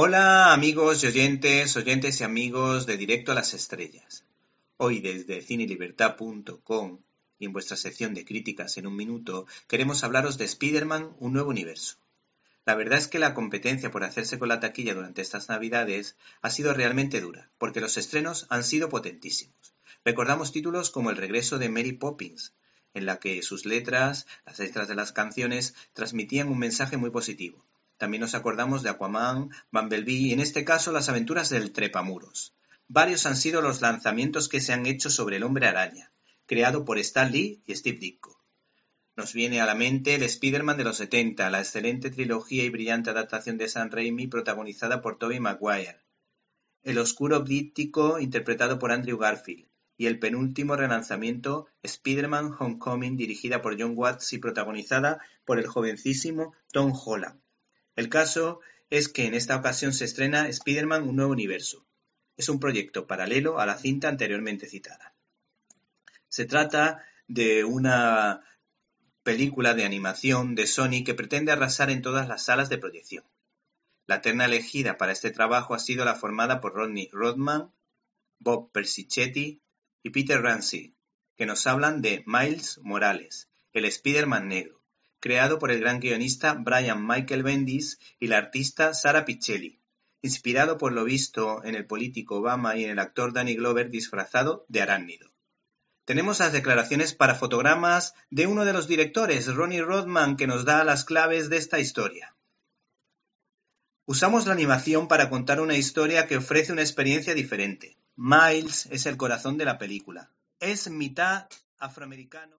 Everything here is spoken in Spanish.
Hola amigos y oyentes, oyentes y amigos de Directo a las Estrellas. Hoy desde cinelibertad.com y en vuestra sección de críticas en un minuto queremos hablaros de Spider-Man, un nuevo universo. La verdad es que la competencia por hacerse con la taquilla durante estas navidades ha sido realmente dura, porque los estrenos han sido potentísimos. Recordamos títulos como El regreso de Mary Poppins, en la que sus letras, las letras de las canciones, transmitían un mensaje muy positivo. También nos acordamos de Aquaman, Bumblebee y en este caso las aventuras del Trepamuros. Varios han sido los lanzamientos que se han hecho sobre el hombre araña, creado por Stan Lee y Steve Ditko. Nos viene a la mente el Spider-Man de los 70, la excelente trilogía y brillante adaptación de Sam Raimi protagonizada por Tobey Maguire. El oscuro díptico interpretado por Andrew Garfield y el penúltimo relanzamiento Spider-Man Homecoming dirigida por John Watts y protagonizada por el jovencísimo Tom Holland. El caso es que en esta ocasión se estrena Spider-Man Un Nuevo Universo. Es un proyecto paralelo a la cinta anteriormente citada. Se trata de una película de animación de Sony que pretende arrasar en todas las salas de proyección. La terna elegida para este trabajo ha sido la formada por Rodney Rodman, Bob Persichetti y Peter Ramsey, que nos hablan de Miles Morales, el Spider-Man negro, creado por el gran guionista Brian Michael Bendis y la artista Sara Pichelli, inspirado por lo visto en el político Obama y en el actor Danny Glover disfrazado de arácnido. Tenemos las declaraciones para fotogramas de uno de los directores, Ronnie Rodman, que nos da las claves de esta historia. Usamos la animación para contar una historia que ofrece una experiencia diferente. Miles es el corazón de la película. Es mitad afroamericano.